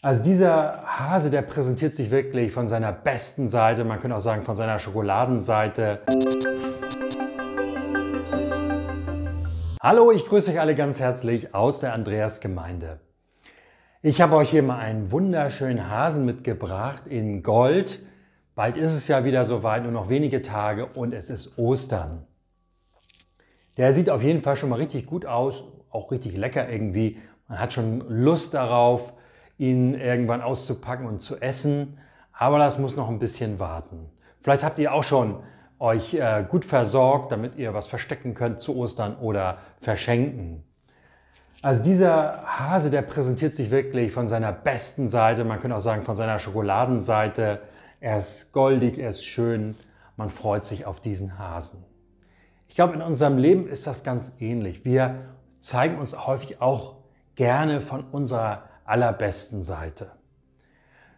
Also dieser Hase, der präsentiert sich wirklich von seiner besten Seite, man könnte auch sagen von seiner Schokoladenseite. Hallo, ich grüße euch alle ganz herzlich aus der Andreas Gemeinde. Ich habe euch hier mal einen wunderschönen Hasen mitgebracht in Gold. Bald ist es ja wieder soweit, nur noch wenige Tage und es ist Ostern. Der sieht auf jeden Fall schon mal richtig gut aus, auch richtig lecker irgendwie. Man hat schon Lust darauf ihn irgendwann auszupacken und zu essen. Aber das muss noch ein bisschen warten. Vielleicht habt ihr auch schon euch äh, gut versorgt, damit ihr was verstecken könnt zu Ostern oder verschenken. Also dieser Hase, der präsentiert sich wirklich von seiner besten Seite, man könnte auch sagen von seiner Schokoladenseite. Er ist goldig, er ist schön, man freut sich auf diesen Hasen. Ich glaube, in unserem Leben ist das ganz ähnlich. Wir zeigen uns häufig auch gerne von unserer allerbesten Seite.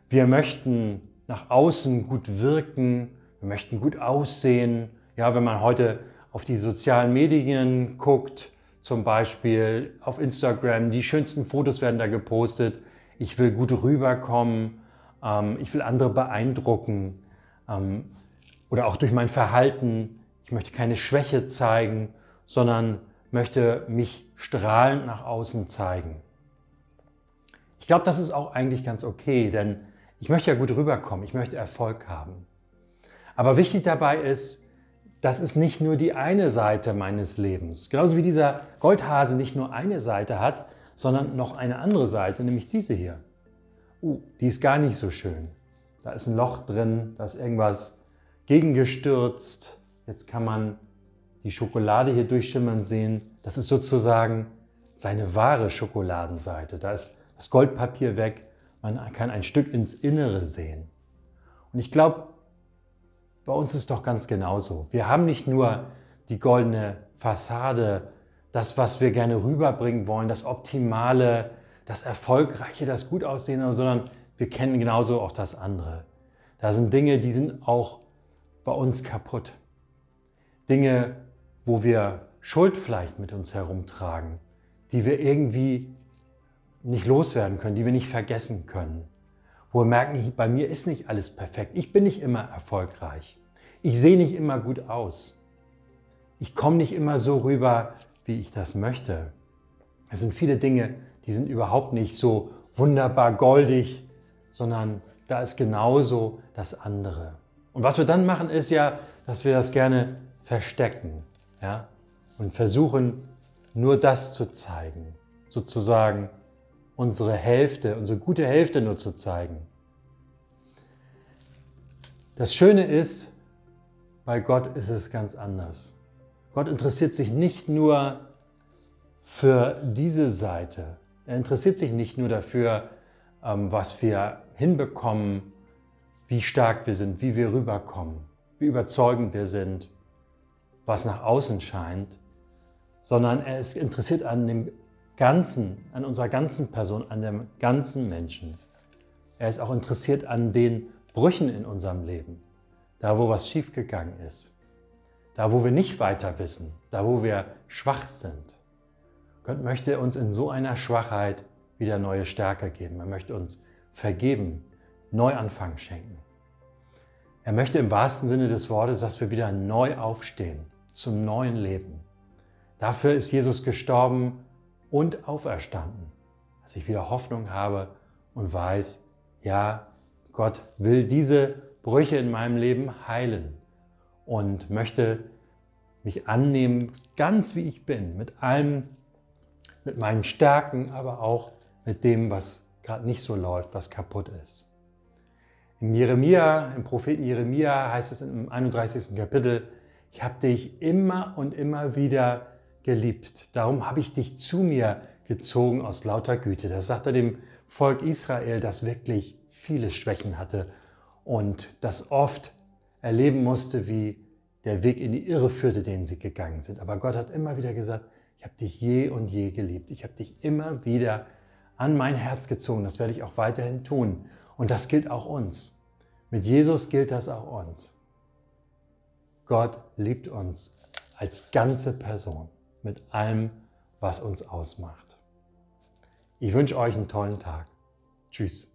Wir möchten nach außen gut wirken, wir möchten gut aussehen. Ja, wenn man heute auf die sozialen Medien guckt, zum Beispiel auf Instagram, die schönsten Fotos werden da gepostet. Ich will gut rüberkommen, ähm, ich will andere beeindrucken ähm, oder auch durch mein Verhalten. Ich möchte keine Schwäche zeigen, sondern möchte mich strahlend nach außen zeigen. Ich glaube, das ist auch eigentlich ganz okay, denn ich möchte ja gut rüberkommen, ich möchte Erfolg haben. Aber wichtig dabei ist, das ist nicht nur die eine Seite meines Lebens. Genauso wie dieser Goldhase nicht nur eine Seite hat, sondern noch eine andere Seite, nämlich diese hier. Uh, die ist gar nicht so schön. Da ist ein Loch drin, da ist irgendwas gegengestürzt. Jetzt kann man die Schokolade hier durchschimmern sehen. Das ist sozusagen seine wahre Schokoladenseite. Da ist das Goldpapier weg, man kann ein Stück ins Innere sehen. Und ich glaube, bei uns ist doch ganz genauso. Wir haben nicht nur die goldene Fassade, das, was wir gerne rüberbringen wollen, das Optimale, das Erfolgreiche, das gut aussehende, sondern wir kennen genauso auch das andere. Da sind Dinge, die sind auch bei uns kaputt. Dinge, wo wir Schuld vielleicht mit uns herumtragen, die wir irgendwie nicht loswerden können, die wir nicht vergessen können. Wo wir merken, bei mir ist nicht alles perfekt. Ich bin nicht immer erfolgreich. Ich sehe nicht immer gut aus. Ich komme nicht immer so rüber, wie ich das möchte. Es sind viele Dinge, die sind überhaupt nicht so wunderbar goldig, sondern da ist genauso das andere. Und was wir dann machen, ist ja, dass wir das gerne verstecken ja? und versuchen, nur das zu zeigen. Sozusagen unsere Hälfte, unsere gute Hälfte nur zu zeigen. Das Schöne ist, bei Gott ist es ganz anders. Gott interessiert sich nicht nur für diese Seite. Er interessiert sich nicht nur dafür, ähm, was wir hinbekommen, wie stark wir sind, wie wir rüberkommen, wie überzeugend wir sind, was nach außen scheint, sondern er ist interessiert an dem Ganzen, an unserer ganzen Person, an dem ganzen Menschen. Er ist auch interessiert an den Brüchen in unserem Leben, da wo was schiefgegangen ist, da wo wir nicht weiter wissen, da wo wir schwach sind. Gott möchte uns in so einer Schwachheit wieder neue Stärke geben. Er möchte uns vergeben, Neuanfang schenken. Er möchte im wahrsten Sinne des Wortes, dass wir wieder neu aufstehen zum neuen Leben. Dafür ist Jesus gestorben und auferstanden, dass ich wieder Hoffnung habe und weiß, ja, Gott will diese Brüche in meinem Leben heilen und möchte mich annehmen, ganz wie ich bin, mit allem, mit meinen Stärken, aber auch mit dem, was gerade nicht so läuft, was kaputt ist. Im Jeremia, im Propheten Jeremia heißt es im 31. Kapitel, ich habe dich immer und immer wieder geliebt. Darum habe ich dich zu mir gezogen aus lauter Güte. Das sagt er dem Volk Israel, das wirklich viele Schwächen hatte und das oft erleben musste, wie der Weg in die Irre führte, den sie gegangen sind. Aber Gott hat immer wieder gesagt, ich habe dich je und je geliebt. Ich habe dich immer wieder an mein Herz gezogen. Das werde ich auch weiterhin tun. Und das gilt auch uns. Mit Jesus gilt das auch uns. Gott liebt uns als ganze Person mit allem, was uns ausmacht. Ich wünsche euch einen tollen Tag. Tschüss.